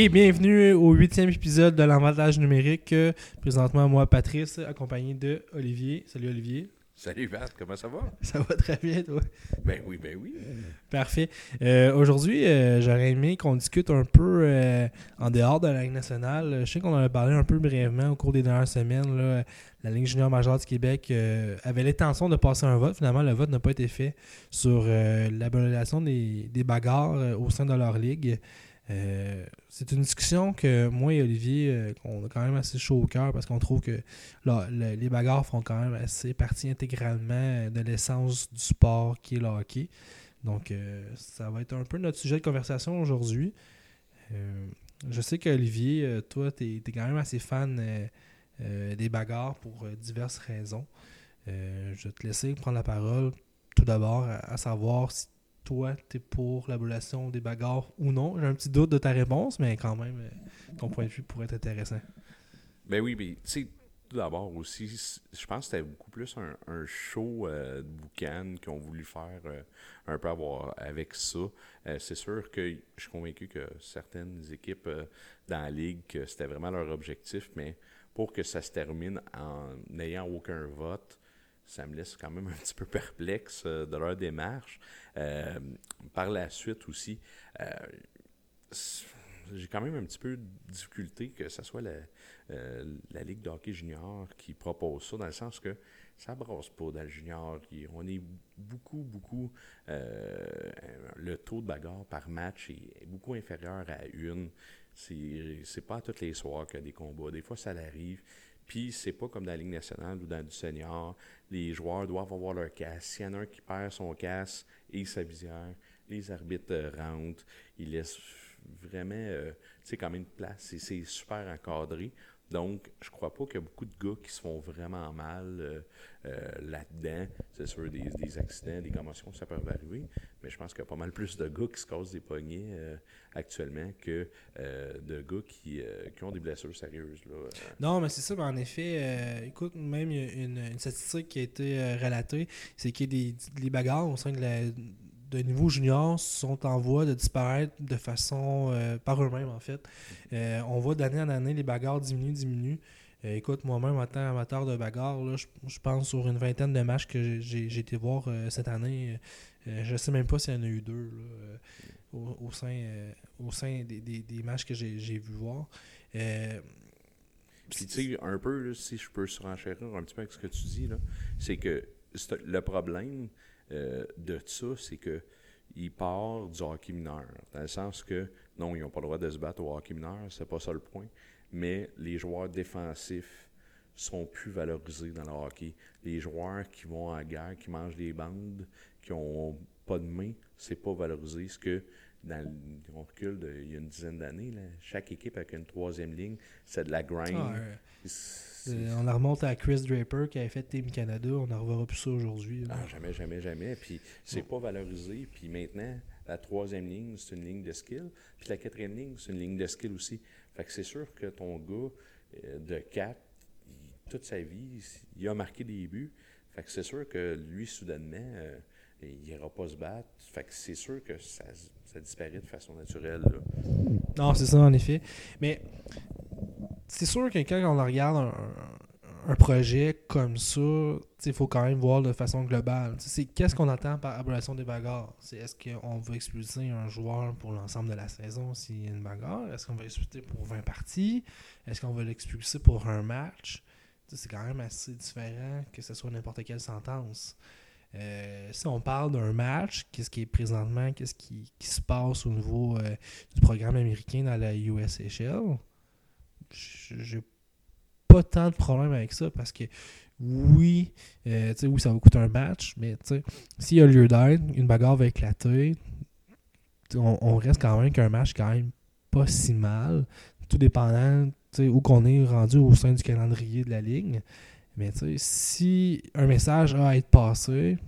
Et bienvenue au huitième épisode de l'avantage numérique. Présentement, moi, Patrice, accompagné de Olivier. Salut Olivier. Salut Pat, comment ça va? Ça va très bien, toi? Ben oui, ben oui. Parfait. Euh, Aujourd'hui, euh, j'aurais aimé qu'on discute un peu euh, en dehors de la Ligue nationale. Je sais qu'on en a parlé un peu brièvement au cours des dernières semaines. là. La Ligue junior majeure du Québec avait l'intention de passer un vote. Finalement, le vote n'a pas été fait sur l'abolition des, des bagarres au sein de leur ligue. Euh, c'est une discussion que moi et Olivier, euh, qu'on a quand même assez chaud au cœur parce qu'on trouve que là, le- les bagarres font quand même assez partie intégralement de l'essence du sport qui est le hockey. Donc, euh, ça va être un peu notre sujet de conversation aujourd'hui. Euh, je sais qu'Olivier, euh, toi, tu es, quand même assez fan euh, euh, des bagarres pour euh, diverses raisons. Euh, je vais te laisser prendre la parole tout d'abord à, à savoir si toi, tu es pour l'abolition des bagarres ou non? J'ai un petit doute de ta réponse, mais quand même, euh, ton point de vue pourrait être intéressant. Ben oui, mais tu sais, tout d'abord aussi, je pense que c'était beaucoup plus un, show euh, de boucan qu'ils ont voulu faire euh, un peu avoir avec ça. C'est sûr que je suis convaincu que certaines équipes dans la ligue, que c'était vraiment leur objectif, mais pour que ça se termine en n'ayant aucun vote, ça me laisse quand même un petit peu perplexe euh, de leur démarche. Euh, par la suite aussi, euh, j'ai quand même un petit peu de difficulté que ce soit la, Ligue de junior qui propose ça, dans le sens que ça brasse pas dans le junior. On est beaucoup, beaucoup. le taux de bagarre par match est, beaucoup inférieur à une. C'est pas à tous les soirs qu'il y a des combats. Des fois, ça l'arrive. Puis, c'est pas comme dans la Ligue nationale ou dans du senior. Les joueurs doivent avoir leur casque. S'il y en a un qui perd son casque et sa visière, les arbitres euh, rentrent. Ils laissent vraiment, euh, tu sais, quand même de place. C'est super encadré. Donc, je crois pas qu'il y a beaucoup de gars qui se font vraiment mal euh, euh, là-dedans. C'est sûr, des, des accidents, des commotions, ça peut arriver. Mais je pense qu'il y a pas mal plus de gars qui se cassent des poignets euh, actuellement que de gars qui, ont des blessures sérieuses. Non, mais c'est ça, mais en effet, écoute, même y a une, statistique qui a été relatée, c'est que des, les bagarres au sein de, la, de niveau junior sont en voie de disparaître de façon euh, par eux-mêmes, en fait. Euh, on voit d'année en année les bagarres diminuent, diminuent. Euh, écoute, moi-même, en tant qu'amateur de bagarre, je, pense sur une vingtaine de matchs que j'ai- été voir euh, cette année. Je sais même pas s'il y en a eu deux au, sein, au sein des, matchs que j'ai vu voir. Puis, tu sais, un peu, si je peux surenchérir un petit peu avec ce que tu dis, c'est que le problème euh, de ça, c'est que il part du hockey mineur. Dans le sens que, non, ils n'ont pas le droit de se battre au hockey mineur, c'est pas ça le point. Mais les joueurs défensifs sont plus valorisés dans le hockey. Les joueurs qui vont en guerre, qui mangent des bandes, qui ont pas de main, c'est pas valorisé. Ce que dans le, on recule de- il y a une dizaine d'années, chaque équipe avec une troisième ligne, c'est de la grind. ah, euh, on la remonte à Chris Draper qui avait fait Team Canada. On n'en reverra plus ça aujourd'hui. Ah, jamais, jamais, jamais. Puis c'est pas valorisé. Puis maintenant, la troisième ligne, c'est une ligne de skill. Puis la quatrième ligne, c'est une ligne de skill aussi. Fait que c'est sûr que ton gars euh, de 4, toute sa vie, il a marqué des buts. Fait que c'est sûr que lui, soudainement, euh, il n'ira pas se battre. Fait que c'est sûr que ça, ça disparaît de façon naturelle. Non, c'est ça en effet. Mais c'est sûr que quand on regarde un, projet comme ça, il faut quand même voir de façon globale. C'est qu'est-ce qu'on entend par abolition des bagarres? C'est est-ce qu'on veut expulser un joueur pour l'ensemble de la saison s'il y a une bagarre? Est-ce qu'on va l'expulser pour 20 parties? Est-ce qu'on va l'expulser pour un match? C'est quand même assez différent que ce soit n'importe quelle sentence. Euh, si on parle d'un match, qu'est-ce qui est présentement, qu'est-ce qui, qui se passe au niveau euh, du programme américain dans la USHL, j'ai pas tant de problème avec ça parce que oui, euh, oui, ça va coûter un match, mais s'il y a lieu d'être, une bagarre va éclater, on, on reste quand même qu'un match quand même pas si mal, tout dépendant où qu'on est rendu au sein du calendrier de la ligue. Mais tu sais, si un message a à être passé,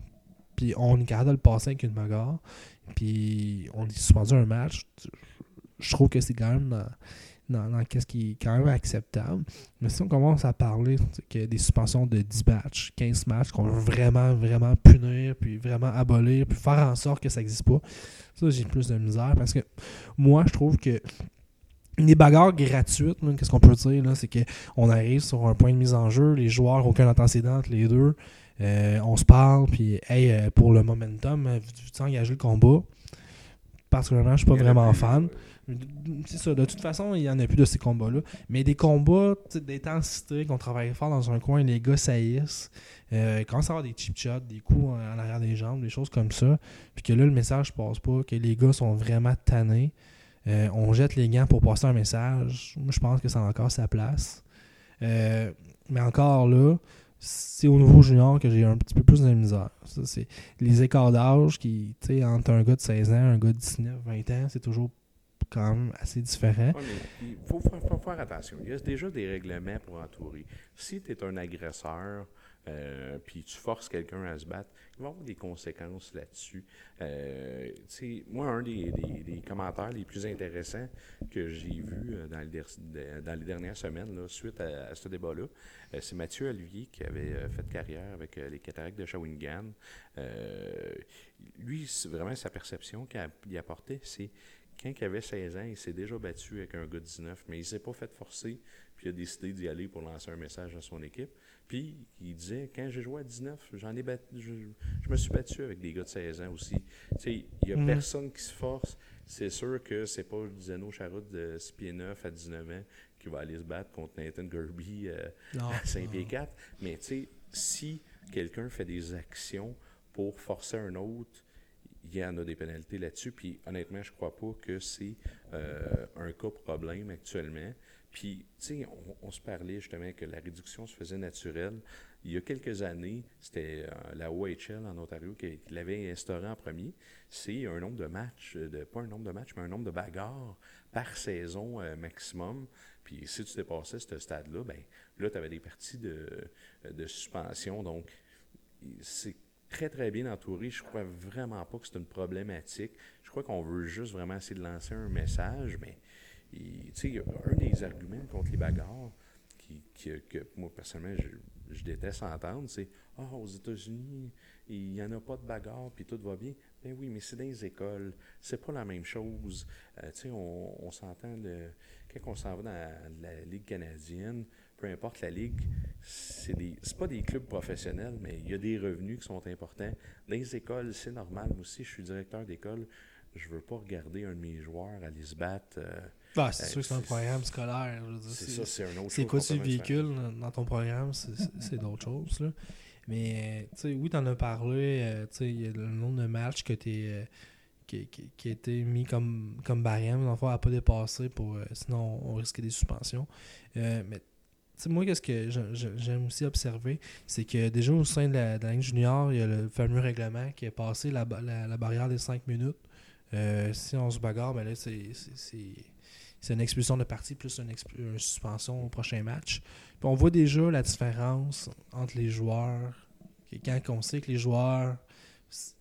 puis on est capable de le passer avec une bagarre, puis on est suspendu un match, je trouve que c'est quand même dans, dans, dans qu'est-ce qui est quand même acceptable. Mais si on commence à parler des suspensions de 10 matchs, 15 matchs, qu'on veut vraiment, vraiment punir, puis vraiment abolir, puis faire en sorte que ça n'existe pas, ça j'ai plus de misère parce que moi je trouve que des bagarres gratuites, qu'est-ce qu'on peut dire, là, c'est qu'on arrive sur un point de mise en jeu, les joueurs, aucun antécédent entre les deux, euh, on se parle, puis hey, euh, pour le momentum, euh, tu engager le combat? Particulièrement, je suis pas vraiment fan. C'est ça, de toute façon, il y en a plus de ces combats-là. Mais des combats d'intensité, qu'on travaille fort dans un coin, les gars saillissent. Euh, quand ça va avoir des cheap shots, des coups en, en arrière des jambes, des choses comme ça. Puis que là, le message passe pas, que les gars sont vraiment tannés. Euh, on jette les gants pour passer un message. Je pense que ça a encore sa place. Euh, mais encore là, c'est au niveau junior que j'ai un petit peu plus de misère. Ça, les écarts d'âge qui, tu sais, entre un gars de 16 ans, un gars de 19, 20 ans, c'est toujours quand même assez différent. Il faut faut faire attention. Il y a déjà des règlements pour entourer. Si tu es un agresseur, euh, puis tu forces quelqu'un à se battre, il va avoir des conséquences là-dessus. Euh, moi, un des, commentaires les plus intéressants que j'ai vus euh, dans, les dernières semaines, suite à, ce débat-là, c'est Mathieu Olivier qui avait fait carrière avec les cataractes de Shawinigan. Lui, vraiment sa perception qu'il apportait, c'est quand il avait 16 ans, il s'est déjà battu avec un gars de 19, mais il s'est pas fait forcer, puis il a décidé d'y aller pour lancer un message à son équipe. Puis il disait, quand j'ai joué à 19, j'en ai battu, je, je me suis battu avec des gars de 16 ans aussi. Tu sais, il y a Mhm. personne qui se force. C'est sûr que c'est pas Zeno Charroute de 6 pieds 9 à 19 ans qui va aller se battre contre Nathan Kirby euh, à 5 pieds 4. Mais tu sais, si quelqu'un fait des actions pour forcer un autre, il y en a des pénalités là-dessus. Puis honnêtement, je crois pas que c'est euh, un cas problème actuellement. Puis, tu sais, on, se parlait justement que la réduction se faisait naturelle. Il y a quelques années, c'était euh, la OHL en Ontario qui, l'avait instauré en premier. C'est un nombre de matchs, euh, de, pas un nombre de matchs, mais un nombre de bagarres par saison euh, maximum. Puis si tu dépassais ce stade-là, ben là, tu avais des parties de, de suspension. Donc, c'est très, très bien entouré. Je crois vraiment pas que c'est une problématique. Je crois qu'on veut juste vraiment essayer de lancer un message, mais il- un des arguments contre les bagarres qui, que moi, personnellement, je, je déteste entendre, c'est « Ah, aux États-Unis, il n'y en a pas de bagarre, puis tout va bien. » Ben oui, mais c'est dans les écoles. C'est pas la même chose. Euh, tu sais, on, on s'entend, quand on s'en va dans la, Ligue canadienne, peu importe la ligue, c'est des pas des clubs professionnels, mais il y a des revenus qui sont importants. Dans les écoles, c'est normal. Moi aussi, je suis directeur d'école. Je veux pas regarder un de mes joueurs aller se battre. euh, Ah, c'est Euh, sûr que c'est un programme scolaire. c'est c'est- ça, c'est un autre C'est chose quoi tu véhicules dans ton programme, c'est- d'autres choses. Là. Mais tu sais, oui, t'en as parlé. euh, tu il y a le nombre de matchs que t'es, euh, qui, qui, qui a été mis comme, comme barème, dans le fond, à pas dépasser pour sinon on risquait des suspensions. Euh, mais tu sais, moi, qu'est-ce que j'aime aussi observer, c'est que déjà au sein de la, de la ligne junior, il y a le fameux règlement qui est passé la, la, la barrière des 5 minutes. Euh, si on se bagarre, ben là, c'est- c'est- c'est c'est une expulsion de partie plus une, suspension au prochain match. Puis on voit déjà la différence entre les joueurs. Quand on sait que les joueurs,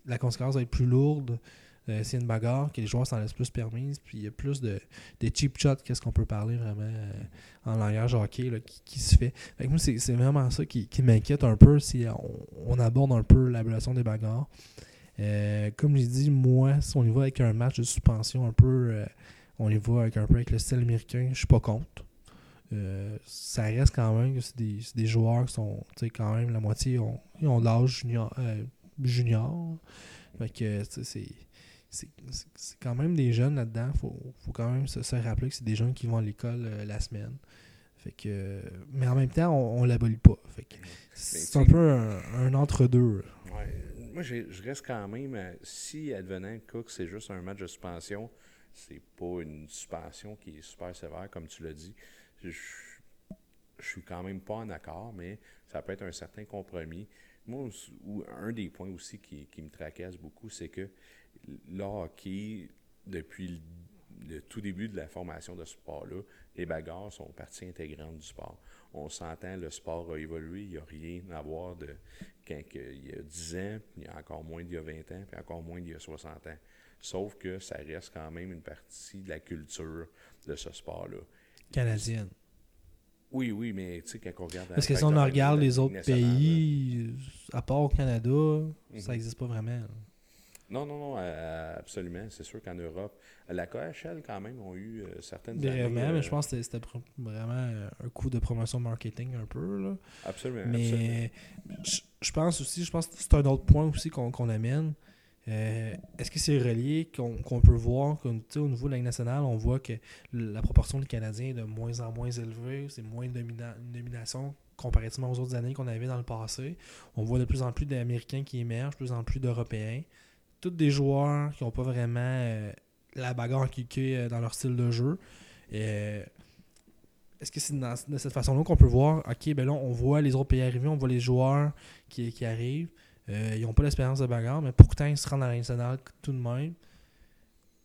la conséquence va être plus lourde, euh, a une bagarre, que les joueurs s'en laissent plus permise, puis il y a plus de, cheap shots, qu'est-ce qu'on peut parler vraiment euh, en langage hockey là, qui, se fait. C'est c'est vraiment ça qui, qui m'inquiète un peu si on, aborde un peu l'abolition des bagarres. Euh, comme je dit, moi, si on y va avec un match de suspension un peu, euh, on y va avec un peu avec le style américain, je suis pas contre. Euh, ça reste quand même que c'est des, des joueurs qui sont, tu sais, quand même, la moitié ont, ils ont l'âge junior. euh, junior. Fait que, c'est. C'est quand même des jeunes là-dedans. Faut, faut quand même se, se rappeler que c'est des jeunes qui vont à l'école euh, la semaine. Fait que, mais en même temps, on, on l'abolit pas. C'est un peu un, un entre-deux. Ouais. Moi, je reste quand même. si, advenant que c'est juste un match de suspension, c'est pas une suspension qui est super sévère, comme tu l'as dit. Je, je suis quand même pas en accord, mais ça peut être un certain compromis. Moi, ou un des points aussi qui, qui me tracasse beaucoup, c'est que le hockey, depuis le, le tout début de la formation de ce sport-là, les bagarres sont partie intégrante du sport. On s'entend, le sport a évolué, il n'y a rien à voir de quand il y a 10 ans, puis encore moins d'il y a 20 ans, puis encore moins d'il y a 60 ans. Sauf que ça reste quand même une partie de la culture de ce sport-là. Canadienne. Oui, oui, mais tu sais, quand on regarde... Parce que si on regarde les autres pays, à part au Canada, ça Mhm. n'existe pas vraiment. là. Non, non, non, euh, absolument. C'est sûr qu'en Europe, la KHL, quand même, ont eu euh, certaines Vraiment, années, mais euh, je pense que c'était vraiment un coup de promotion marketing un peu. Là. Absolument. absolument. Mais je je pense aussi, je pense que c'est un autre point aussi qu'on qu'on amène. Euh, Est-ce que c'est relié qu'on peut voir qu'au niveau de la nationale, on voit que la proportion des Canadiens est de moins en moins élevée, c'est moins de domina- une domination comparativement aux autres années qu'on avait dans le passé. On voit de plus en plus d'Américains qui émergent, de plus en plus d'Européens. Tous des joueurs qui n'ont pas vraiment euh, la bagarre qui euh, dans leur style de jeu. Est-ce que c'est de cette façon-là qu'on peut voir, ok, ben là, on voit les autres pays arriver, on voit les joueurs qui, qui arrivent. Euh, ils n'ont pas l'expérience de bagarre, mais pourtant, ils se rendent à la nationale tout de même.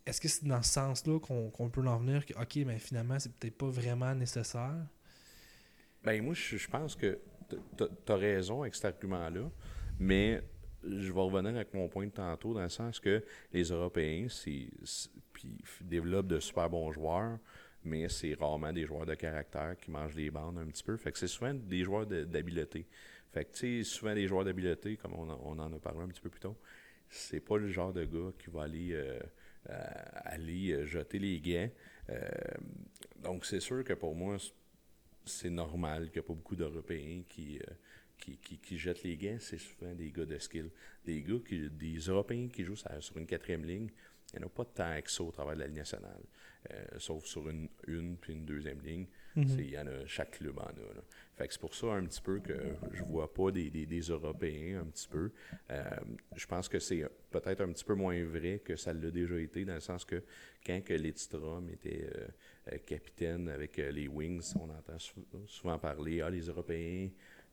Est-ce que c'est dans ce sens-là qu'on peut en venir que, ok, mais finalement, c'est peut-être pas vraiment nécessaire? Ben, moi, je, pense que tu as raison avec cet argument-là, mais je vais revenir avec mon point de tantôt, dans le sens que les Européens, puis développent de super bons joueurs, mais c'est rarement des joueurs de caractère qui mangent les bandes un petit peu. Fait que c'est souvent des joueurs d'habileté. Fait que, tu sais, souvent des joueurs d'habileté, comme on, en- a parlé un petit peu plus tôt, c'est pas le genre de gars qui va aller, euh, aller euh, jeter les gants. Euh, donc, c'est sûr que pour moi, c'est- normal qu'il n'y a pas beaucoup d'Européens qui, qui, qui, qui jettent les gants. C'est souvent des gars de skill. Des gars, qui, des Européens qui jouent sur, une quatrième ligne, il n'y en a pas tant que ça au travers de la Ligue nationale. Euh, sauf sur une, une puis une deuxième ligne. Il y en a, chaque club en a. là. Fait que c'est pour ça un petit peu que je vois pas des, des, des Européens un petit peu. Euh, je pense que c'est peut-être un petit peu moins vrai que ça l'a déjà été, dans le sens que quand que Lidstrom était euh, capitaine avec les Wings, on entend sou- souvent parler Ah, les Européens,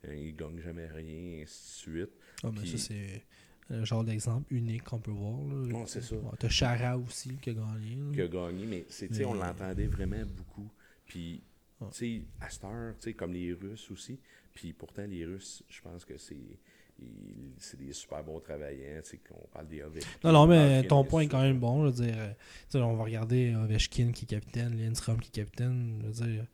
euh, ils gagnent jamais rien, et ainsi de suite. Ah, Puis- ça, c'est un genre d'exemple unique qu'on peut voir. Là. C'est ça. Ouais, T'as Chara aussi qui a gagné. là. qui a gagné, mais on Mais- l'entendait vraiment beaucoup. Puis, Ouais. tu sais, à cette heure, comme les Russes aussi, puis pourtant, les Russes, je pense que c'est, c'est des super bons travaillants, qu'on parle des Ovechkin. Non, non, mais ton point est quand même bon. Je veux dire, euh, on va regarder Ovechkin qui est capitaine, Lindstrom qui est capitaine. Je veux dire,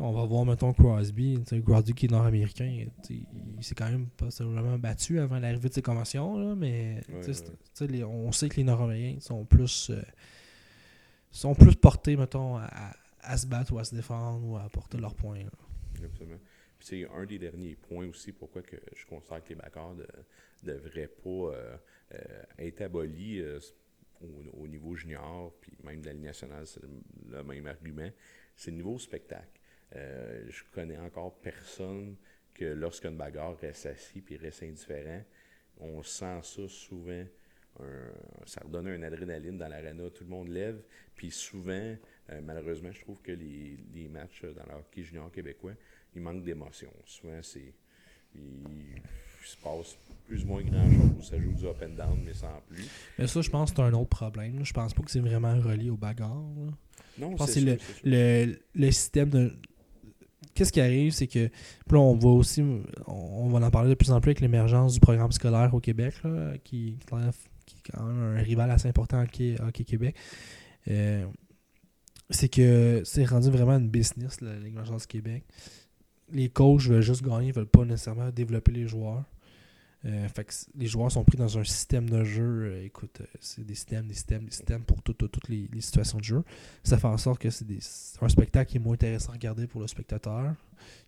on va voir, mettons, Crosby. Crosby qui est nord-américain. Il s'est quand même pas vraiment battu avant l'arrivée de ses conventions. Là, mais Ouais, ouais. les- on sait que les nord-américains sont plus, euh, sont plus portés, mettons, à, à- se battre ou à se défendre ou à apporter leurs points. là. Absolument. Puis c'est un des derniers points aussi pourquoi que je considère que les backers ne devraient pas euh, euh, être abolis au, au niveau junior, puis même de la Ligue nationale, c'est le, le même argument. C'est le niveau spectacle. Euh, je connais encore personne que lorsqu'une bagarre reste assis puis reste indifférent, on sent ça souvent. un- ça redonne un adrénaline dans l'arena, tout le monde lève. Puis souvent, euh, malheureusement, je trouve que les, les matchs dans le hockey junior québécois, il manque d'émotion. Souvent, c'est. Il, il se passe plus ou moins grand-chose. Ça joue du up and down, mais sans plus. Mais ça, je pense que c'est un autre problème. Je pense pas que c'est vraiment relié aux bagarres. là. Non, Je pense que c'est sûr. le, le système de. Qu'est-ce qui arrive, c'est que. Puis là, on voit aussi. On, va en parler de plus en plus avec l'émergence du programme scolaire au Québec, qui, est quand même un rival assez important Hockey, Hockey Québec. Euh, c'est que c'est rendu vraiment une business, l'émergence du Québec. Les coachs veulent juste gagner, ils veulent pas nécessairement développer les joueurs. Euh, les joueurs sont pris dans un système de jeu. euh, écoute, euh, c'est des systèmes, des systèmes, des systèmes pour tout- tout- toutes les, situations de jeu. Ça fait en sorte que c'est un spectacle qui est moins intéressant à regarder pour le spectateur,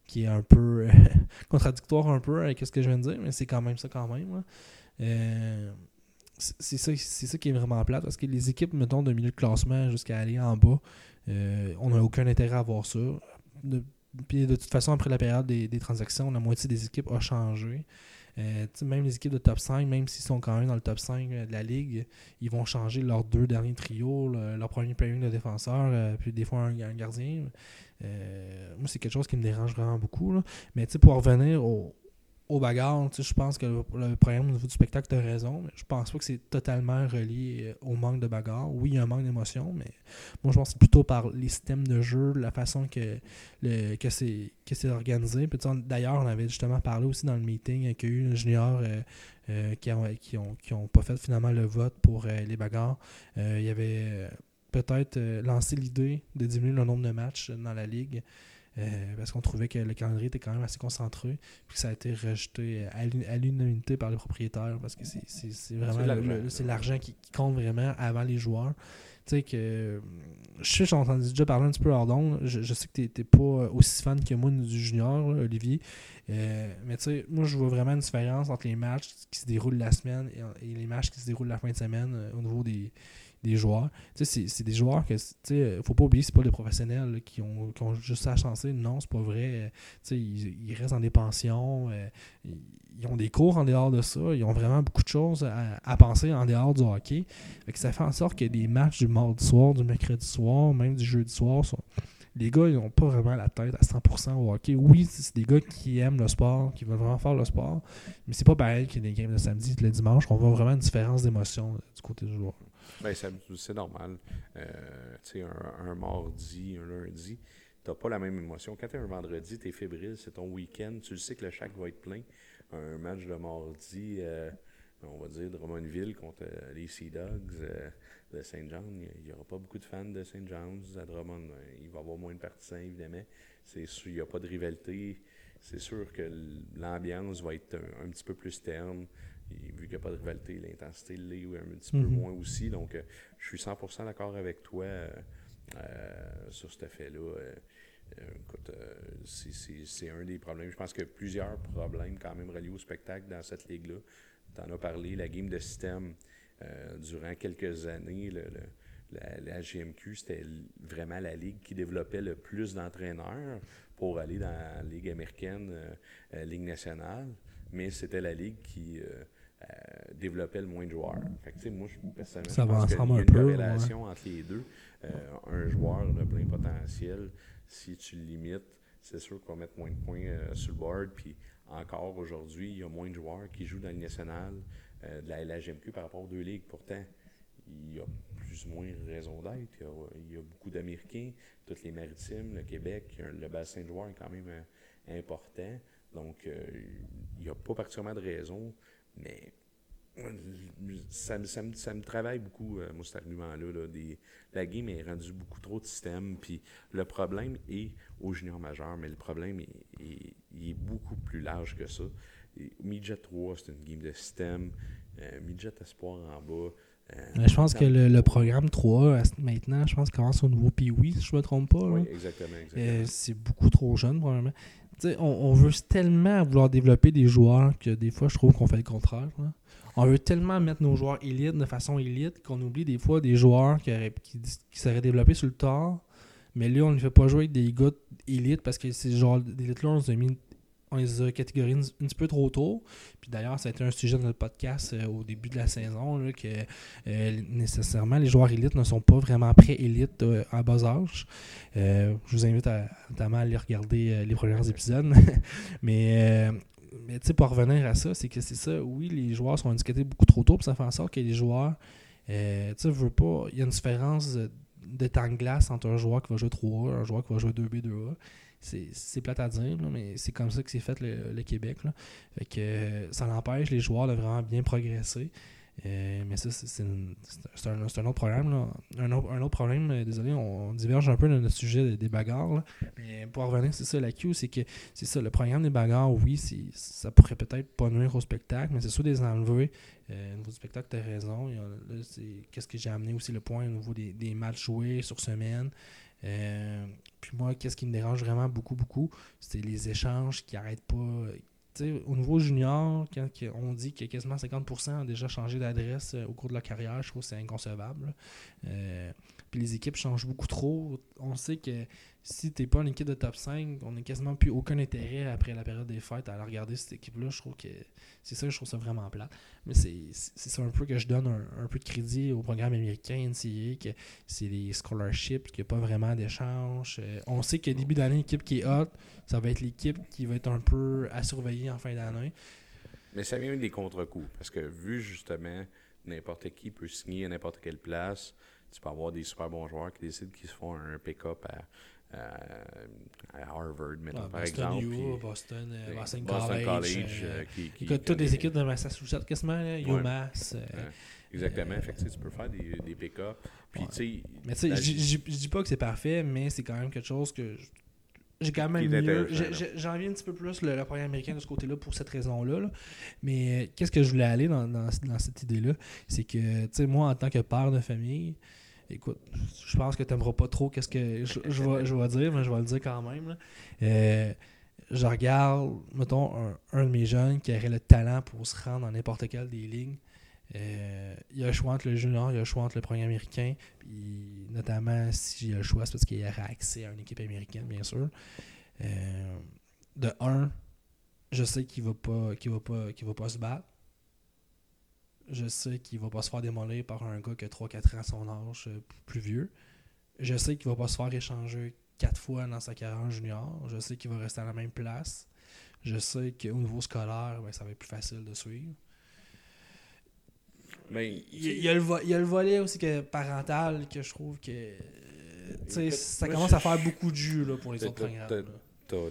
qui est un peu contradictoire un peu avec ce que je viens de dire, mais c'est quand même ça quand même. c'est ça, ça qui est vraiment plate parce que les équipes, mettons, de milieu de classement jusqu'à aller en bas, on n'a aucun intérêt à voir ça. De, puis de toute façon, après la période des transactions, la moitié des équipes a changé. Euh, même les équipes de top 5, même s'ils sont quand même dans le top 5 de la ligue, ils vont changer leurs deux derniers trios, le- leur premier pairing de défenseur, euh, puis des fois un, gardien. Euh, moi, c'est quelque chose qui me dérange vraiment beaucoup. là. Mais pour revenir au, aux bagarres, je pense que le, problème au niveau du spectacle, tu raison, mais je pense pas que c'est totalement relié euh, au manque de bagarre. Oui, il y a un manque d'émotion, mais moi, je pense que plutôt par les systèmes de jeu, la façon que, que c'est organisé. D'ailleurs, on avait justement parlé aussi dans le meeting qu'il y a eu un junior euh, euh, qui n'ont qui ont, qui ont pas fait finalement le vote pour euh, les bagarres. Il y avait peut-être lancé l'idée de diminuer le nombre de matchs dans la ligue. Euh, parce qu'on trouvait que le calendrier était quand même assez concentré, puis que ça a été rejeté à l'unanimité par les propriétaires, parce que c'est vraiment c'est l'argent qui, compte vraiment avant les joueurs. Tu sais que. Je sais, j'ai entendu déjà parler un petit peu hors je, je, sais que tu n'es pas aussi fan que moi du junior, Olivier. Euh, mais tu sais, moi, je vois vraiment une différence entre les matchs qui se déroulent la semaine et, les matchs qui se déroulent la fin de semaine euh, au niveau des, des joueurs. C'est des joueurs que, tu sais, faut pas oublier, c'est pas des professionnels qui, ont, qui, ont, juste à chancer. Non, c'est pas vrai. Tu sais, ils, restent dans des pensions. Euh, ils, ont des cours en dehors de ça. Ils ont vraiment beaucoup de choses à, penser en dehors du hockey. Que ça fait en sorte que des matchs du mardi soir, du mercredi soir, même du jeudi soir les gars, ils n'ont pas vraiment la tête à 100% au hockey. Oui, c'est des gars qui aiment le sport, qui veulent vraiment faire le sport, mais c'est pas pareil qu'il y ait des games le samedi le dimanche. On voit vraiment une différence d'émotion euh, du côté du joueur. Ben, c'est normal. Euh, tu sais, un, mardi, un lundi, t'as pas la même émotion. Quand tu un vendredi, tu es fébrile, c'est ton week-end, tu le sais que le chac va être plein. Un match de mardi, euh, on va dire Drummondville contre les Sea Dogs de Saint John. Il n'y aura pas beaucoup de fans de Saint John's à Drummond. Il va y avoir moins de partisans, évidemment. C'est il n'y a pas de rivalité. C'est sûr que l'ambiance va être un, petit peu plus terne. Vu qu'il n'y a pas de rivalité, l'intensité l'est un petit peu mhm. moins aussi. Donc, euh, je suis 100% d'accord avec toi euh, euh, sur ce fait-là. écoute, c'est un des problèmes. Je pense qu'il y a plusieurs problèmes quand même reliés au spectacle dans cette ligue-là. Tu en as parlé, la game de système. Durant quelques années, la, GMQ, c'était vraiment la ligue qui développait le plus d'entraîneurs pour aller dans la Ligue américaine, Ligue nationale, mais c'était la ligue qui développait le moins de joueurs. Fait moi, je, personnellement, Ça pense qu'il y a une corrélation entre les deux. un joueur de plein potentiel, si tu le limites, c'est sûr qu'on va mettre moins de points sur le board. Puis encore aujourd'hui, il y a moins de joueurs qui jouent dans le national euh, de la LHMQ par rapport aux deux ligues. Pourtant, il y a plus ou moins raison d'être. Il, y a beaucoup d'Américains, toutes les maritimes, le Québec, le bassin de joueurs est quand même euh, important. Donc, euh, il n'y a pas particulièrement de raison, mais ça, me travaille beaucoup, moi, cet argument-là. la game est rendue beaucoup trop de système. Puis le problème est au junior majeur, mais le problème est, est beaucoup plus large que ça. Midget 3, c'est une game de système. Euh, midget Espoir en bas. Euh, je pense que le, programme 3, maintenant, je pense commence au nouveau Pee-Wee, si je ne me trompe pas. Oui, exactement. Euh, c'est beaucoup trop jeune, probablement. On, on, veut tellement vouloir développer des joueurs que des fois, je trouve qu'on fait le contraire. On veut tellement mettre nos joueurs élites de façon élite qu'on oublie des fois des joueurs qui, qui, seraient développés sur le tard. Mais là, on ne fait pas jouer avec des gars élites parce que ces genre d'élites-là, on les a mis on les a catégorisés un petit peu trop tôt. Puis d'ailleurs, ça a été un sujet de notre podcast euh, au début de la saison, que euh, nécessairement les joueurs élites ne sont pas vraiment pré-élites euh, à bas âge. je vous invite à, notamment à aller regarder les premiers épisodes. mais mais tu pour revenir à ça, c'est que c'est ça, oui, les joueurs sont indiqués beaucoup trop tôt, puis ça fait en sorte que les joueurs, tu sais, pas, il y a une différence de temps de glace entre un joueur qui va jouer 3A et un joueur qui va jouer 2B, 2A c'est plate à dire, mais c'est comme ça que c'est fait le, Québec. Fait que ça l'empêche les joueurs de vraiment bien progresser. Euh, mais ça, c'est un, autre problème. Un, autre, problème, euh, désolé, on, diverge un peu dans le sujet des, bagarres. Mais pour revenir, c'est ça, la Q, c'est que c'est ça, le programme des bagarres, oui, ça pourrait peut-être pas nuire au spectacle, mais c'est sûr des enlever. Euh, au niveau du spectacle, tu as raison. Qu'est-ce que j'ai amené aussi le point au niveau des, des matchs joués sur semaine. Euh, puis moi, qu'est-ce qui me dérange vraiment beaucoup, beaucoup, c'est les échanges qui n'arrêtent pas. au niveau junior, quand on dit que quasiment 50% ont déjà changé d'adresse euh, au cours de leur carrière, je trouve que c'est inconcevable. Euh, puis les équipes changent beaucoup trop. On sait que si tu n'es pas une équipe de top 5, on n'a quasiment plus aucun intérêt après la période des fêtes à regarder cette équipe-là. Je trouve que c'est ça, je trouve ça vraiment plat. Mais c'est ça un peu que je donne un, peu de crédit au programme américain NCA, que c'est des scholarships, qu'il n'y a pas vraiment d'échange. Euh, on sait que début d'année, l'équipe qui est hot, ça va être l'équipe qui va être un peu à surveiller en fin d'année. Mais ça vient des contre-coups, parce que vu justement, n'importe qui peut signer à n'importe quelle place, tu peux avoir des super bons joueurs qui décident qu'ils se font un pick-up à, Harvard, mettons, par Boston exemple. U, Boston, euh, Boston, College. Euh, euh, toutes les équipes de Massachusetts, quasiment, là, UMass. Exactement. fait que, tu peux faire des, des pick-up. Puis, Mais tu sais, je dis pas que c'est parfait, mais c'est quand même quelque chose que j'ai quand même Qui mieux. intéressant, j'ai- j'ai- J'en viens un petit peu plus le, le programme américain de ce côté-là pour cette raison-là. là. Mais euh, qu'est-ce que je voulais aller dans, dans- dans cette idée-là? C'est que, tu sais, moi, en tant que père de famille, écoute, je pense que tu n'aimeras pas trop qu'est-ce que je, vais, je dire, mais je vais le dire quand même. Euh, je regarde, mettons, un, de mes jeunes qui aurait le talent pour se rendre dans n'importe quelle des lignes. Euh, il y a le choix entre le junior, il y a le choix entre le programme américain, puis notamment si il y a le choix, c'est parce qu'il y aura accès à une équipe américaine, bien sûr. Euh, de un, je sais qu'il va va va pas se battre. Je sais qu'il va pas se faire démolir par un gars qui a 3-4 ans à son âge, euh, plus vieux. Je sais qu'il va pas se faire échanger quatre fois dans sa carrière junior. Je sais qu'il va rester à la même place. Je sais qu'au niveau scolaire, ben, ça va être plus facile de suivre. Mais, Il y, a- il y a le vo- il y a le volet aussi que parental que je trouve que tu ça commence à faire beaucoup de jus là, pour les autres programmes. t'as-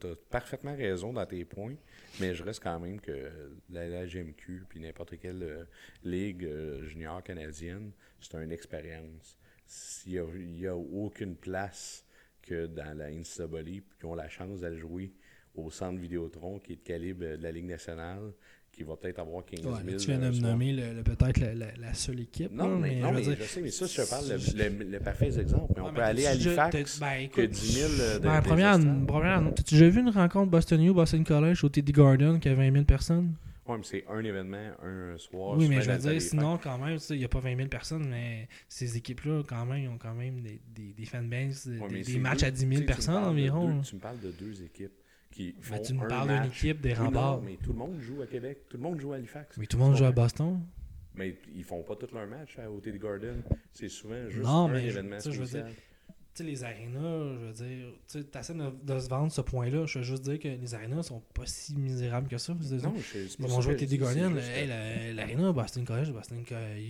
t'as parfaitement raison dans tes points, mais je reste quand même que la, GMQ puis n'importe quelle euh, ligue euh, junior canadienne, c'est une expérience. S'il y a, aucune place que dans la NCAA puis qui ont la chance d'aller jouer au centre Vidéotron qui est de calibre de la Ligue nationale, qui va peut-être avoir 15 000. Ouais, tu viens de euh, me soirs. nommer le- le- peut-être la, la- la seule équipe. Non, là, mais, non, je mais je sais, mais ça, je te parle le, le, parfait exemple. Mais on peut aller à Halifax, ben, que écoute, 10 000 de- ben, première, première, t'as-tu déjà vu une rencontre Boston U, Boston College au TD Garden qui a 20 000 personnes? Ouais, mais c'est un événement, un soir. oui, mais je veux dire, sinon, quand même, tu il n'y a pas 20 000 personnes, mais ces équipes-là, quand même, ils ont quand même des, des, des fanbases, des, Ouais, des matchs à 10 tu 000 sais, tu me personnes de environ. tu me parles de deux équipes qui font Ben, tu me un parles d'une équipe des remparts. mais tout le monde joue à Québec. Tout le monde joue à Halifax. Mais tout le monde joue à. Boston? Mais ils font pas tous leurs matchs à OT Garden. C'est souvent juste Non, un mais événement je veux spécial. Sais, les arénas, je veux dire, tu essaies de, de se vendre ce point-là. Je veux juste dire que les arénas sont pas si misérables que ça. Non, je- Ils vont jouer je la- L'aréna, Boston College, Boston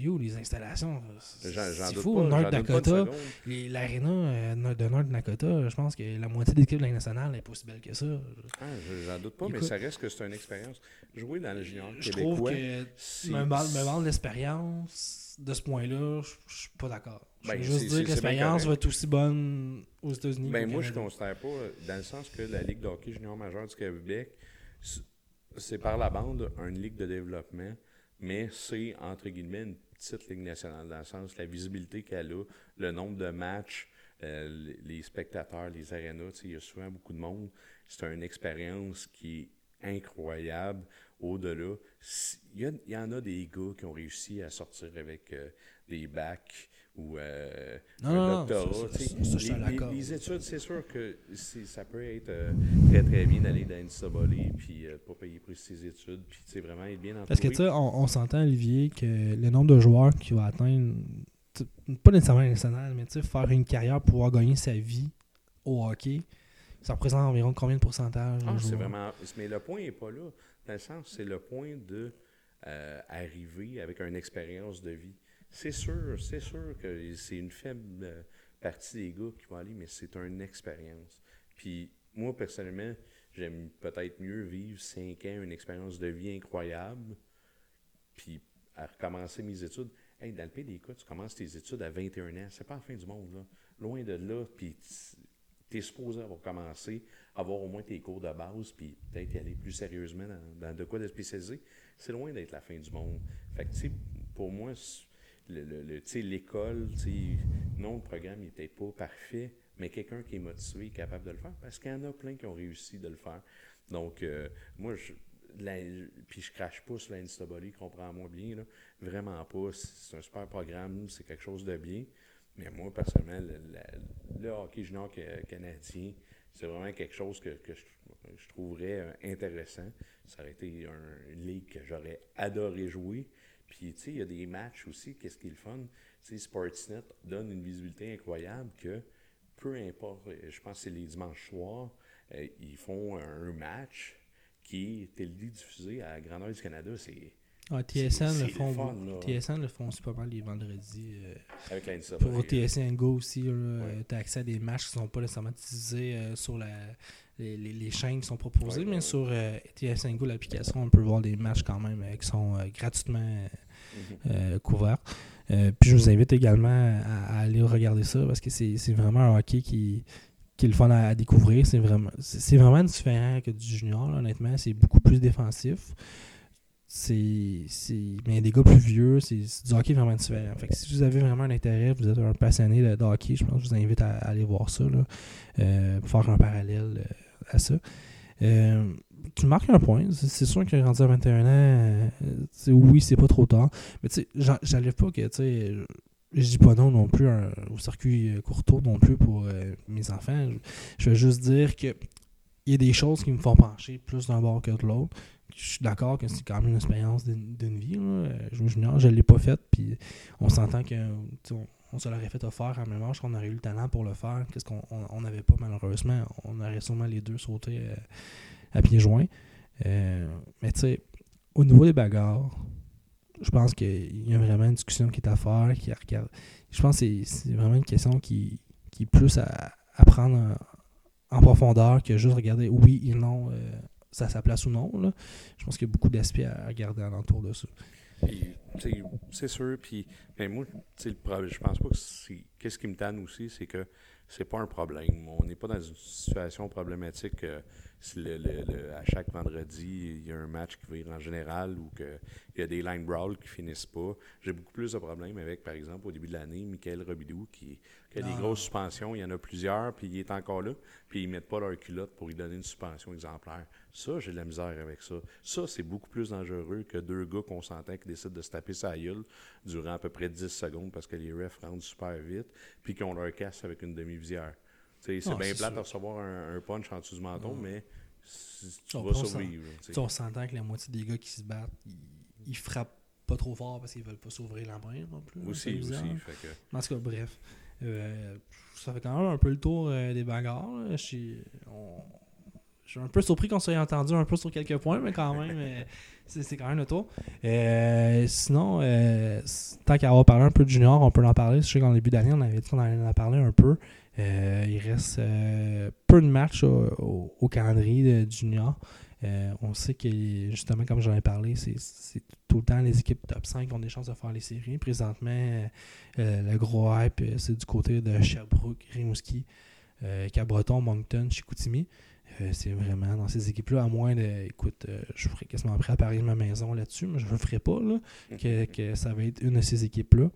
U, les installations. c'est- fou. pas, North Dakota, les- l'aréna euh, de North Dakota, je pense que la moitié des équipes de la nationale n'est pas aussi belle que ça. Ah, je- J'en doute pas, mais ça reste que c'est une expérience. Jouer dans le junior Je québécois, trouve que me vendre l'expérience de ce point-là, je je suis pas d'accord. Je Ben, veux juste dire que l'expérience va être aussi bonne aux États-Unis. Ben moi, je Canada. considère pas, dans le sens que la Ligue de hockey junior majeur du Québec, c'est par la bande une ligue de développement, mais c'est, entre guillemets, une petite ligue nationale, dans le sens la visibilité qu'elle a, le nombre de matchs, euh, les- spectateurs, les arénas, il y a souvent beaucoup de monde. C'est une expérience qui est incroyable. Au-delà, il y, en a des gars qui ont réussi à sortir avec euh, des bacs ou euh, Non, un doctorat. ça, ça, ça, les, d'accord. les- les études, c'est sûr que c'est- ça peut être euh, très très bien d'aller dans une sabolée puis euh, pas payer pour ses études puis sais, vraiment être bien entouré. Parce que tu sais, on, on s'entend, Olivier, que le nombre de joueurs qui va atteindre, pas nécessairement national, mais tu sais, faire une carrière pour pouvoir gagner sa vie au hockey, ça représente environ combien de pourcentage Ah, c'est vraiment. Mais le point n'est pas là. Dans le sens, c'est le point de euh, arriver avec une expérience de vie. C'est sûr, c'est sûr que c'est une faible euh, partie des gars qui vont aller, mais c'est une expérience. Puis moi, personnellement, j'aime peut-être mieux vivre cinq ans, une expérience de vie incroyable, puis à recommencer mes études. Hey, dans le pays des cas, tu commences tes études à 21 ans. C'est pas la fin du monde, là. Loin de là, puis tu es supposé avoir commencé, avoir au moins tes cours de base, puis peut-être aller plus sérieusement dans, de quoi de spécialisé. C'est loin d'être la fin du monde. Fait que, pour moi, le, l'école, non, le programme n'est peut-être pas parfait, mais quelqu'un qui est motivé est capable de le faire, parce qu'il y en a plein qui ont réussi de le faire. Donc, euh, moi, je, puis je crache pas sur NCAA, comprends-moi bien, là. vraiment pas. C'est un super programme, c'est quelque chose de bien. Mais moi, personnellement, le, hockey junior ca- canadien, c'est vraiment quelque chose que, que je, je trouverais euh, intéressant. Ça aurait été un- une ligue que j'aurais adoré jouer. Puis, tu sais, il y a des matchs aussi, qu'est-ce qui est le fun? Tu Sportsnet donne une visibilité incroyable que peu importe, euh, je pense que c'est les dimanches soirs, euh, ils font un match qui est télédiffusé à la grandeur du Canada. C'est Ah, TSN, le le font, fun, là. TSN le font aussi pas mal les vendredis. euh, avec la NCAA. Pour TSN Go aussi, Ouais. tu as accès à des matchs qui ne sont pas nécessairement diffusés euh, sur la, les, les- les chaînes qui sont proposées, Ouais, mais ouais. sur euh, TSN Go, l'application, on peut voir des matchs quand même euh, qui sont euh, gratuitement Mhm. euh, couverts. Euh, puis je vous invite également à, à aller regarder ça parce que c'est vraiment un hockey qui, qui est le fun à, découvrir. C'est vraiment, c'est vraiment différent que du junior, honnêtement. C'est beaucoup plus défensif. C'est, mais des gars plus vieux, c'est, du hockey vraiment différent. Fait si vous avez vraiment un intérêt, vous êtes un passionné de, hockey, je pense que je vous invite à, aller voir ça, là, euh, pour faire un parallèle euh, à ça. Euh, tu marques un point. C'est sûr qu'il rendu à 21 ans, oui, c'est pas trop tard. Mais tu sais, pas que, tu sais, je dis pas non non plus au circuit euh, courtois non plus pour euh, mes enfants. Je, veux juste dire que il y a des choses qui me font pencher plus d'un bord que de l'autre. Je suis d'accord que c'est quand même une expérience d'une vie. Je junior, je l'ai pas faite, puis on s'entend qu'on on se l'aurait fait offert à même âge qu'on aurait eu le talent pour le faire. Qu'est-ce qu'on n'avait pas malheureusement. On aurait sûrement les deux sauté euh, à pieds joints. mais tu sais, au niveau des bagarres, je pense qu'il y a vraiment une discussion qui est à faire. Qui. Je pense que c'est vraiment une question qui, qui est plus à, prendre en, profondeur que juste regarder oui et non, euh, ça a sa place ou non. Là. Je pense qu'il y a beaucoup d'aspects à regarder alentour de ça. C'est sûr, puis ben moi, le je pense pas que c'est. Qu'est-ce qui me tanne aussi, c'est que c'est pas un problème. On n'est pas dans une situation problématique. Euh, si le, à chaque vendredi, il y a un match qui vire en général ou qu'il y a des line brawls qui finissent pas. J'ai beaucoup plus de problèmes avec, par exemple, au début de l'année, Michael Robidou, qui, a des ah. grosses suspensions. Il y en a plusieurs, puis il est encore là, puis ils ne mettent pas leur culotte pour lui donner une suspension exemplaire. Ça, j'ai de la misère avec ça. Ça, c'est beaucoup plus dangereux que deux gars consentants qui décident de se taper sa gueule durant à peu près 10 secondes parce que les refs rentrent super vite, puis qu'on leur casse avec une demi-visière. C'est bien plate de recevoir un, punch en dessous du menton, mais tu vas survivre. On s'entend que la moitié des gars qui se battent, ils, frappent pas trop fort parce qu'ils veulent pas s'ouvrir la main non plus. Aussi, aussi. En tout cas, bref. Euh, ça fait quand même un peu le tour euh, des bagarres. Je suis, un peu surpris qu'on soit entendu un peu sur quelques points, mais quand même, euh, c'est quand même le tour. sinon, tant qu'à avoir parlé un peu de junior, on peut en parler. Je sais qu'en début d'année, on avait dit qu'on allait en parler un peu. Euh, il reste euh, peu de matchs au, calendrier de junior. Euh, on sait que, justement, comme j'en ai parlé, c'est tout le temps les équipes top 5 qui ont des chances de faire les séries. Présentement, le gros hype, c'est du côté de Sherbrooke, Rimouski, Cabreton, Moncton, Chicoutimi. C'est vraiment dans ces équipes-là, à moins de. Écoute, je ferais quasiment prêt à parier ma maison là-dessus, mais je ne le ferai pas, là, que, que, ça va être une de ces équipes-là.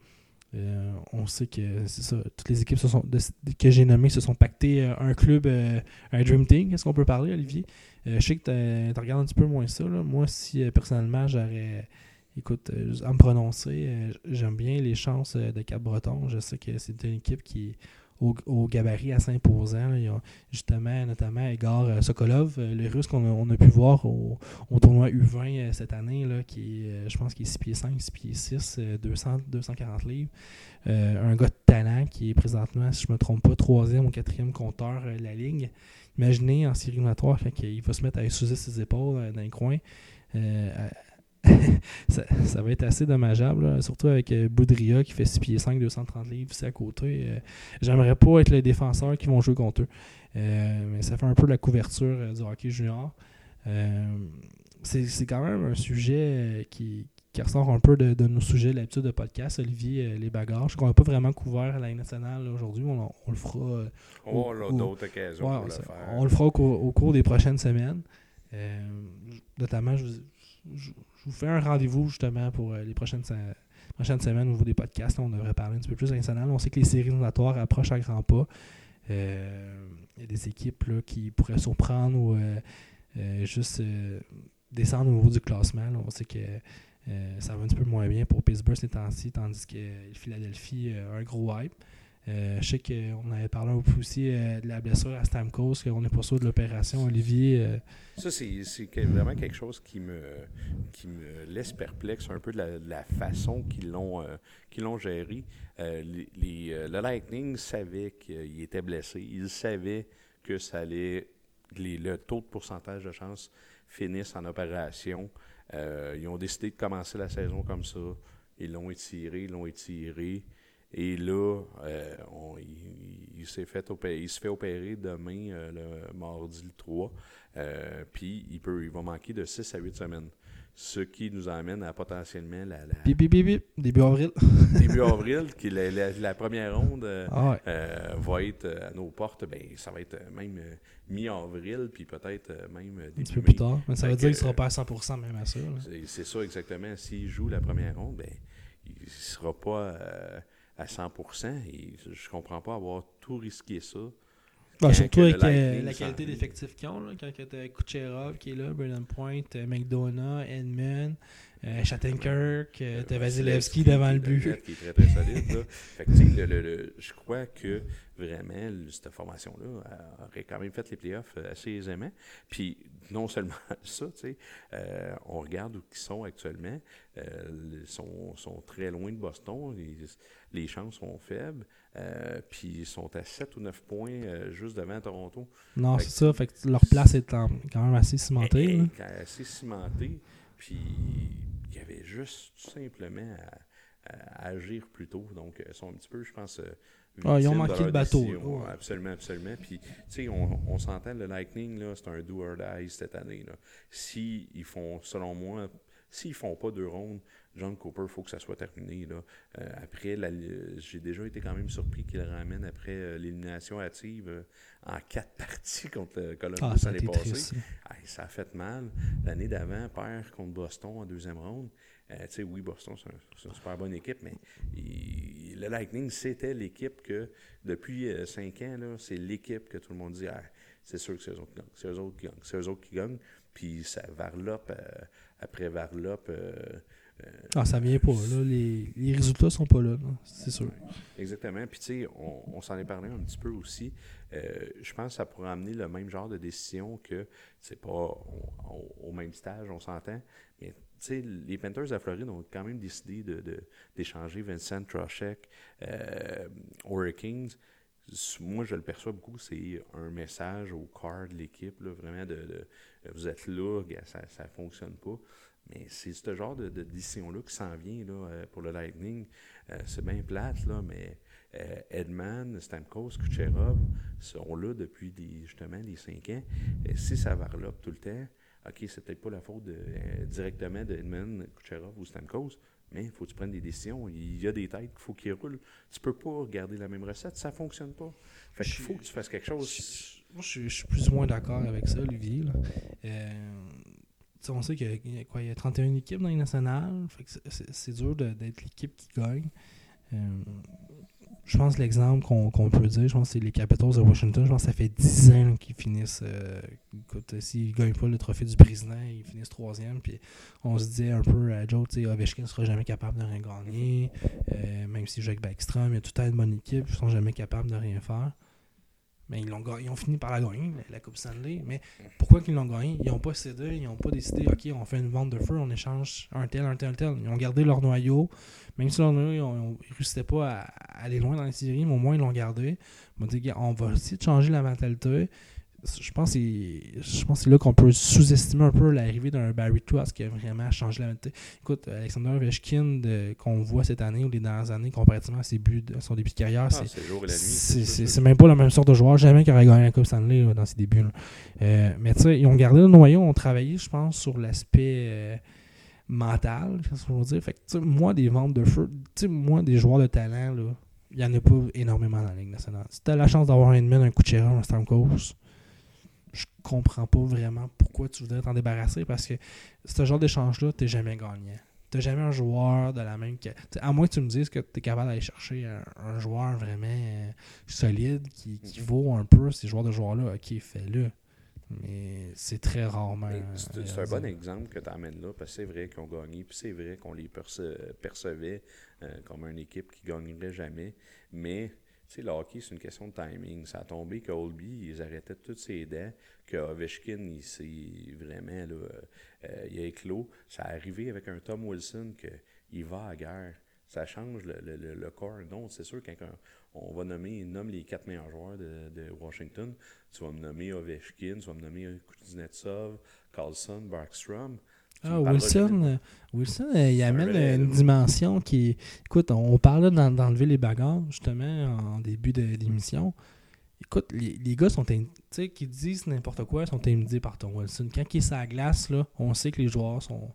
Euh, on sait que c'est ça, toutes les équipes que j'ai nommées se sont pactées euh, un club, euh, un Dream Team. Est-ce qu'on peut parler, Olivier? Je sais que tu regardes un petit peu moins ça. Moi, si personnellement j'aurais, écoute, à me prononcer, j'aime bien les chances de Cap-Breton. Je sais que c'est une équipe qui au, gabarit assez imposant. Il y a justement, notamment, Igor euh, Sokolov, euh, le russe qu'on a, pu voir au, tournoi U20 euh, cette année, qui est, je pense qu'il est 6 pieds 5, 6 pieds 6, 200, 240 livres. un gars de talent qui est présentement, si je ne me trompe pas, troisième ou quatrième compteur de la ligue. Imaginez en série éliminatoire, il va se mettre à utiliser ses épaules dans les coins. ça, va être assez dommageable, surtout avec euh, Boudria qui fait 6 pieds 5, 230 livres, c'est à côté. Euh, j'aimerais pas être les défenseurs qui vont jouer contre eux. Euh, mais ça fait un peu la couverture du hockey junior. c'est quand même un sujet qui, ressort un peu de, nos sujets l'habitude de podcast, Olivier, les bagarres. Je crois qu'on n'a pas vraiment couvert la nationale aujourd'hui. On, le fera. on d'autres occasions pour le faire. On le fera au, cours des prochaines semaines. notamment, je, je, vous fais un rendez-vous justement pour euh, les prochaines, prochaines semaines au niveau des podcasts. on devrait parler un petit peu plus national. On sait que les séries éliminatoires approchent à grands pas. Euh, il y a des équipes qui pourraient surprendre ou euh, juste descendre au niveau du classement. On sait que ça va un petit peu moins bien pour Pittsburgh ces temps-ci, tandis que Philadelphie a un gros hype. Euh, je sais qu'on avait parlé un peu aussi euh, de la blessure à Stamkos, qu'on n'est pas sûr de l'opération. Olivier. Euh, Ça, c'est vraiment quelque chose qui me, laisse perplexe un peu de la, façon qu'ils l'ont géré. Le Lightning savait qu'il était blessé. Ils savaient que ça allait. le taux de pourcentage de chance finisse en opération. ils ont décidé de commencer la saison comme ça. Ils l'ont étiré, ils l'ont étiré. Et là, euh, on- il, il s'est fait opérer, il se fait opérer demain, euh, le mardi le 3. euh, puis il, peut, il va manquer de 6 à 8 semaines. Ce qui nous amène à potentiellement la, la- Bip, bip, bip, bip. Début avril. début avril, qui la, la- la première ronde. Ah ouais. va être à nos portes, ben, ça va être même mi-avril, puis peut-être même euh, Un début petit peu plus tard. Mais ça veut dire qu'il sera pas à 100% même à ça. C'est- ça exactement. S'il joue la première ronde, ben, il ne sera pas à 100%. Et je comprends pas avoir tout risqué ça. Bah, surtout que avec euh, la qualité vient. d'effectif qu'ils ont. Là, quand tu as Kucherov qui est là, Brennan Point, euh, McDonough, Edmund, euh, Shattenkirk, euh, Vasilevski devant le but. Qui est très, très solide. là. Fait que, tu sais, le- le- le- je crois que vraiment, cette formation-là aurait quand même fait les playoffs assez aisément. Puis, non seulement ça, tu sais, euh, on regarde où ils sont actuellement. euh, ils sont, sont très loin de Boston. Les chances sont faibles. euh, puis, ils sont à 7 ou 9 points euh, juste devant Toronto. Non, c'est ça. Fait que leur place est en- quand même assez cimentée. Assez cimenté. Puis il y avait juste tout simplement à, à agir plus tôt. Donc, ils sont un petit peu, je pense. euh, Ah, ils ont manqué de le bateau, ouais. Absolument, absolument. Puis, tu sais, on, on s'entend, le Lightning, là, c'est un do or die cette année. Là. Si ils font, selon moi, s'ils font pas deux rondes, John Cooper, il faut que ça soit terminé. Là. Euh, après, la- j'ai déjà été quand même surpris qu'il le ramène après euh, l'élimination hâtive euh, en quatre parties contre le Columbus Ah, ça passée. ça. Hey, ça a fait mal. L'année d'avant, perd contre Boston en deuxième ronde. Euh, tu sais, oui, Boston, c'est un- c'est une super bonne équipe, mais il- le Lightning, c'était l'équipe que, depuis euh, cinq ans, là, c'est l'équipe que tout le monde dit Ah, c'est sûr que c'est eux autres qui gagnent. C'est eux autres qui gagnent. C'est eux autres qui gagnent. Puis ça varlope euh, après varlope. euh, euh, Ah, ça vient pas. Là. Les, les résultats sont pas là. C'est sûr. Exactement. Puis, tu sais, on, on s'en est parlé un petit peu aussi. Euh, je pense que ça pourrait amener le même genre de décision que c'est pas au, même stage, on s'entend. Mais, tu sais, les Panthers de Floride ont quand même décidé de- de- d'échanger Vincent Trocheck euh, aux Hurricanes. Moi, je le perçois beaucoup, c'est un message au corps de l'équipe, là, vraiment de, de- vous êtes là, ça ne fonctionne pas. Mais c'est ce genre de, de décision-là qui s'en vient là, euh, pour le Lightning. Euh, c'est bien plate, là, mais euh, Edman, Stamkos, Kucherov sont là depuis justement les cinq ans. Et si ça varlope tout le temps, OK, c'est peut-être pas la faute de, euh, directement de Edman, Kucherov ou Stamkos, mais il faut que tu prennes des décisions. Il y a des têtes qu'il faut qu'ils roulent. Tu peux pas garder la même recette, ça fonctionne pas. Fait qu'il faut que tu fasses quelque chose. Moi, je, suis- je suis plus ou moins d'accord avec ça, Olivier. là. Euh, tu sais, on sait qu'il y y, a quoi, il y a 31 équipes dans les nationales. Fait que c'est- dur d'être l'équipe qui gagne. Euh, je pense que l'exemple qu'on peut dire, je pense c'est les Capitals de Washington. Je pense que ça fait 10 ans qu'ils finissent. euh, écoute, s'ils ne gagnent pas le trophée du président, ils finissent troisième. Puis on se disait un peu à Joe, tu sais, Ovechkin sera jamais capable de rien gagner. Euh, même si avec Backstrom, il a tout temps une bonne équipe, ils sont jamais capables de rien faire. Mais ils, l'ont ils ont fini par la gagner, la- Coupe Stanley. Mais pourquoi qu'ils l'ont gagné? Ils n'ont pas cédé, ils n'ont pas décidé, OK, on fait une vente de feu, on échange un tel, un tel, un tel. Ils ont gardé leur noyau. Même si leur noyau, ils ne réussissaient pas à, aller loin dans les séries, mais au moins ils l'ont gardé. M'ont dit, on va essayer de changer la mentalité. Je pense que c'est je pense que c'est là qu'on peut sous-estimer un peu l'arrivée d'un Barry Trotz qui a vraiment changé la mentalité. Écoute, Alexander Ovechkin qu'on voit cette année ou les dernières années, comparativement à ses buts, de- son début de carrière, Ah, c'est c'est c'est- C'est c'est même pas la même sorte de joueur. Jamais qu'il aurait gagné la Coupe Stanley là, dans ses débuts. Euh, mais tu sais, ils ont gardé le noyau, ont travaillé, je pense, sur l'aspect euh, mental, qu'est-ce qu'on veut dire? Fait que, tu sais, moi, des ventes de feu, tu sais, moi, des joueurs de talent, là, il y en a pas énormément dans la Ligue nationale. Si t'as la chance d'avoir un Edmund, un Kucherov, un Stamkos, je comprends pas vraiment pourquoi tu voudrais t'en débarrasser parce que ce genre d'échange-là, t'es jamais gagnant. T'as jamais un joueur de la même. que- à moins que tu me dises que tu es capable d'aller chercher un, un joueur vraiment euh, solide qui, qui vaut un peu ces joueurs de joueurs-là, ok, fais-le. Mais c'est très rarement. C'est un bon exemple que tu amènes là, parce que c'est vrai qu'ils ont gagné, puis c'est vrai qu'on les perce- percevait euh, comme une équipe qui gagnerait jamais. Mais, tu sais, le hockey, c'est une question de timing. Ça a tombé qu'Olby, ils arrêtaient toutes ses dents, que Ovechkin, il s'est vraiment, là, euh, il a éclos. Ça a arrivé avec un Tom Wilson qu'il va à guerre. Ça change le, le, le- le corps. Non, c'est sûr, quand on, va nommer, nomme les quatre meilleurs joueurs de, de Washington, tu vas me nommer Ovechkin, tu vas me nommer Kuznetsov, Carlson, Barkstrom. Ah, Wilson, euh, Wilson euh, il amène une dimension qui est. Écoute, on parlait d'en- d'enlever les bagarres, justement, en début de l'émission. Écoute, les, les gars sont. Tu sais, qui disent n'importe quoi, sont intimidés par ton Wilson. Quand il est sur la glace, là, on sait que les joueurs sont,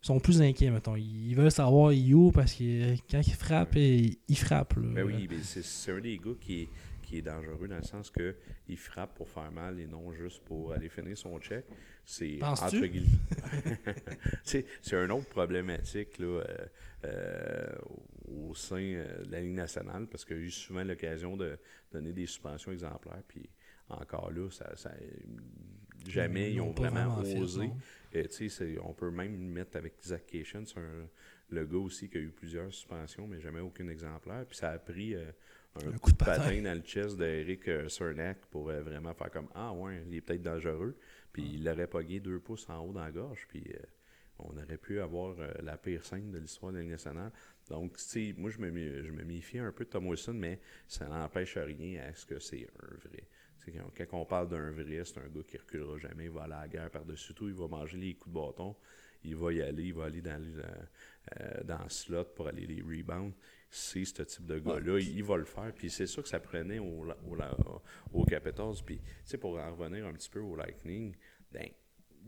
sont plus inquiets, mettons. Ils veulent savoir il est où parce que quand il frappe, il, il frappe. Là. Ben oui, mais c'est un des gars qui qui est dangereux dans le sens que il frappe pour faire mal et non juste pour aller finir son check. C'est entre guillemets. c'est une autre problématique là, euh, euh, au sein euh, de la Ligue nationale parce qu'il y a eu souvent l'occasion de donner des suspensions exemplaires. Puis encore là, ça, ça- jamais ils, ont pas vraiment, fait, osé. on peut même le mettre avec Zach Cation, c'est un- le gars aussi qui a eu plusieurs suspensions, mais jamais aucun exemplaire. Puis ça a pris euh, un, coup de patin. dans le chest d'Eric euh, Cernak pour euh, vraiment faire comme Ah ouais, il est peut-être dangereux. Puis il l'aurait pogné deux pouces en haut dans la gorge. Puis euh, on aurait pu avoir euh, la pire scène de l'histoire de la nationale. Donc, tu sais, moi, je me, je me méfie un peu de Tom Wilson, mais ça n'empêche rien à ce que c'est un vrai. Quand, on parle d'un vrai, c'est un gars qui reculera jamais, il va aller à la guerre par-dessus tout, il va manger les coups de bâton, il va y aller, il va aller dans le, dans le slot pour aller les rebounds. C'est ce type de gars-là, il, il va le faire. Puis c'est ça que ça prenait au, au, au Capitals. Puis, tu sais, pour en revenir un petit peu au Lightning, ben,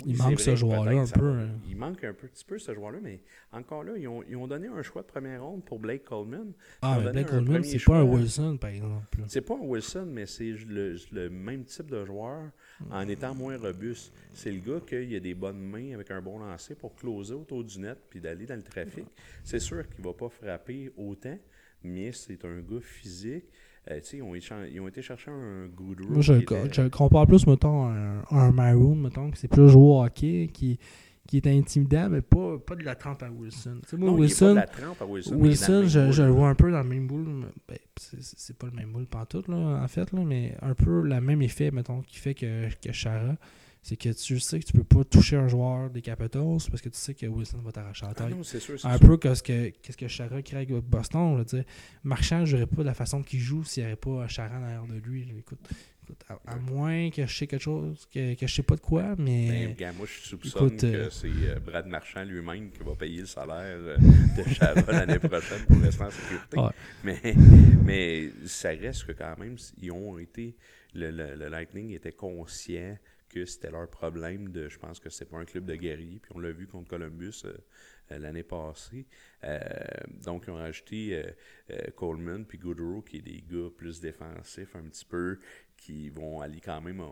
Il oui, manque ce joueur-là un peu, va- hein. Il manque un petit peu ce joueur-là, mais encore là, ils ont, ils ont donné un choix de première ronde pour Blake Coleman. Ah, mais Blake Coleman, c'est pas un. Wilson, par exemple. C'est pas un Wilson, mais c'est le, le même type de joueur en étant moins robuste. C'est le gars qui a des bonnes mains avec un bon lancer pour closer autour du net puis d'aller dans le trafic. C'est sûr qu'il va pas frapper autant, mais c'est un gars physique. Euh, ils, ont échan- ils ont été chercher un Goodrow. Moi, je, était- je compare plus, mettons, à un, un Maroon, mettons, qui c'est plus joueur au hockey, qui, qui est intimidant, mais pas, pas de la trempe à Wilson. Moi, Non, il est pas Wilson, de la trempe à Wilson. je, je le vois un peu dans le même boule. Ben, c'est pas le même boule pantoute, là, en fait, là, mais un peu le même effet, mettons, qui fait que, que Chara. C'est que tu sais que tu peux pas toucher un joueur des Capitals parce que tu sais que Wilson va t'arracher la Ah tête. non, sûr, un sûr. peu que ce que, qu'est-ce que Chara crée avec Boston. Là. Marchand ne jouerait pas de la façon qu'il joue s'il n'y avait pas Chara derrière de lui. Écoute, écoute, à, à moins que je sais quelque chose, que, que je sais pas de quoi, Ben, mais. regarde, moi, je soupçonne écoute, que euh, c'est euh, Brad Marchand lui-même qui va payer le salaire euh, de Chava l'année prochaine pour rester en sécurité. Ouais. Mais, mais ça reste que quand même, ils ont été. Le, le- le Lightning était conscient que c'était leur problème de. Je pense que c'est pas un club de guerriers. Puis on l'a vu contre Columbus euh, euh, l'année passée. Euh, donc, ils ont rajouté euh, Coleman puis Goodrow, qui est des gars plus défensifs, un petit peu, qui vont aller quand même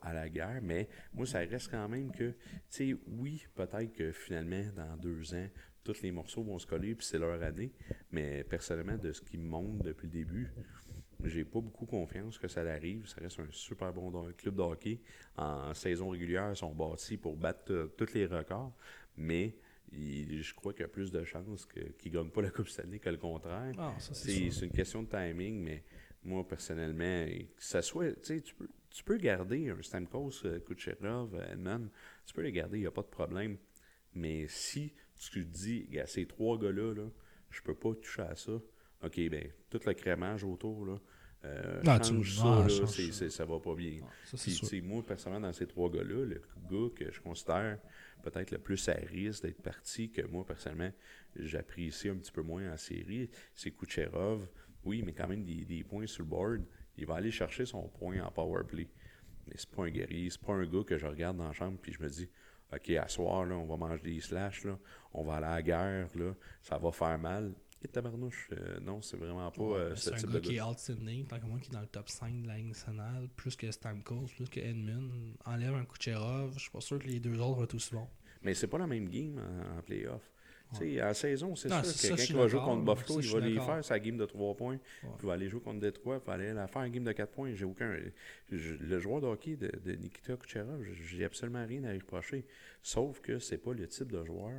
à la guerre. Mais moi, ça reste quand même que, tu sais, oui, peut-être que finalement, dans deux ans, tous les morceaux vont se coller, puis c'est leur année. Mais personnellement, de ce qui me montre depuis le début, j'ai pas beaucoup confiance que ça arrive. Ça reste un super bon club de hockey. En saison régulière, ils sont bâtis pour battre euh, tous les records. Mais il- je crois qu'il y a plus de chances qu'ils ne gagnent pas la Coupe Stanley que le contraire. Ah, c'est une question de timing, mais moi, personnellement, que ça soit, tu peux, tu peux garder un Stamkos, euh, Kucherov, euh, Edman, tu peux les garder, il n'y a pas de problème. Mais si tu te dis, ces trois gars-là, là, je peux pas toucher à ça, ok, ben, tout le crémage autour, là, euh, Ah, tu- ça, ah, là, change c'est- ça. c'est- ça va pas bien. Ah, ça, c'est Puis, moi, personnellement, dans ces trois gars-là, le gars que je considère peut-être le plus à risque d'être parti, que moi, personnellement, j'apprécie un petit peu moins en série, c'est Kucherov. Oui, mais quand même des, des points sur le board. Il va aller chercher son point en power play. Mais c'est pas un guerrier, c'est pas un gars que je regarde dans la chambre puis je me dis OK, à soir, là, on va manger des slash, là, on va aller à la guerre, là, ça va faire mal. Et tabarnouche, euh, non, c'est vraiment pas Ouais, euh, ce c'est un gars de qui est outstanding, tant que moi qui est dans le top 5 de la Ligue nationale, plus que Stamkos, plus que Edmund. Enlève un Kucherov, je suis pas sûr que les deux autres vont être aussi bons. Mais c'est pas la même game en, en playoff. Tu sais, En saison, c'est sûr que suis il va jouer contre. Buffalo, Ça, il va les faire sa game de 3 points. Ouais. Puis il va aller jouer contre Détroit, il va aller la faire en game de 4 points. J'ai aucun. je- le joueur de hockey de, de Nikita Kucherov, j'ai absolument rien à y reprocher. Sauf que c'est pas le type de joueur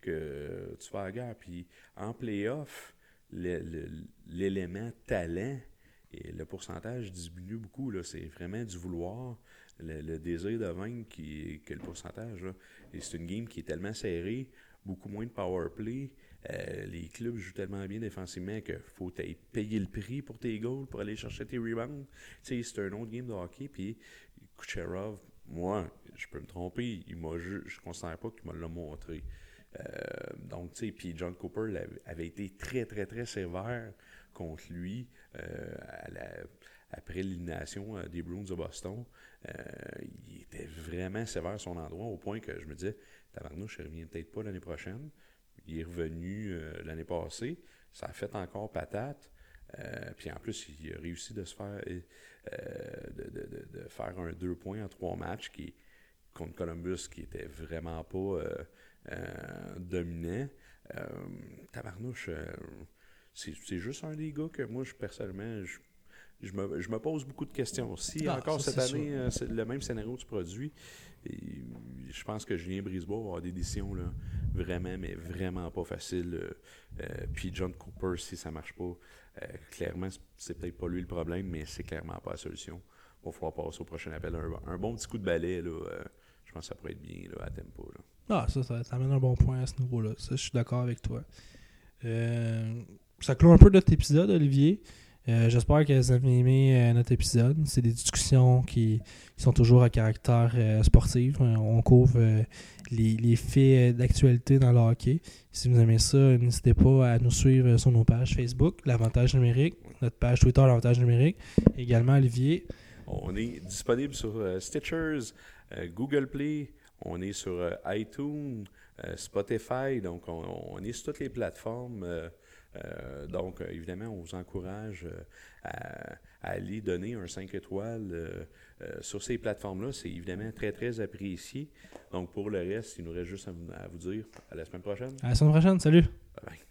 que tu vas à la guerre. Puis en playoff, l'élément talent et le pourcentage diminue beaucoup. C'est vraiment du vouloir, le, désir de vaincre qui que le pourcentage. Et c'est une game qui est tellement serrée, beaucoup moins de power play. Euh, les clubs jouent tellement bien défensivement qu'il faut payer le prix pour tes goals, pour aller chercher tes rebounds. C'est un autre game de hockey. Puis Kucherov, moi, je peux me tromper, il m'a je ne considère pas qu'il me l'a montré. Donc, tu sais, puis John Cooper avait été très, très, très sévère contre lui après l'élimination des Bruins de Boston. il était vraiment sévère à son endroit au point que je me disais, tabarnouche, je reviens peut-être pas l'année prochaine. Il est revenu l'année passée. Ça a fait encore patate. Euh, puis en plus, il a réussi de se faire euh, de, faire un deux points en trois matchs contre Columbus qui était vraiment pas euh, dominant. tabarnouche, c'est juste un des gars que moi, je, personnellement, je, me, pose beaucoup de questions. Si ah, encore cette année, le même scénario se produit, je pense que Julien Brisebois va avoir des décisions là, vraiment, mais vraiment pas faciles. puis John Cooper, si ça marche pas, euh, clairement, c'est peut-être pas lui le problème, mais c'est clairement pas la solution. Il va falloir passer au prochain appel. Un, bon petit coup de balai, là, euh, je pense que ça pourrait être bien là, à tempo. Là. Ah, ça, ça, amène un bon point à ce niveau-là. Ça, je suis d'accord avec toi. Euh, ça clôt un peu notre épisode, Olivier. Euh, j'espère que vous avez aimé euh, notre épisode. C'est des discussions qui, sont toujours à caractère sportif. On couvre les, faits d'actualité dans le hockey. Si vous aimez ça, n'hésitez pas à nous suivre sur nos pages Facebook, l'Avantage numérique, notre page Twitter, l'Avantage numérique. Également, Olivier. On est disponible sur Stitchers, Google Play, on est sur iTunes, Spotify. Donc, on, est sur toutes les plateformes. Euh, donc, euh, évidemment, on vous encourage euh, à, aller donner un 5 étoiles sur ces plateformes-là. C'est évidemment très, très apprécié. Donc, pour le reste, il nous reste juste à vous, à vous dire à la semaine prochaine. À la semaine prochaine. Salut. Bye bye.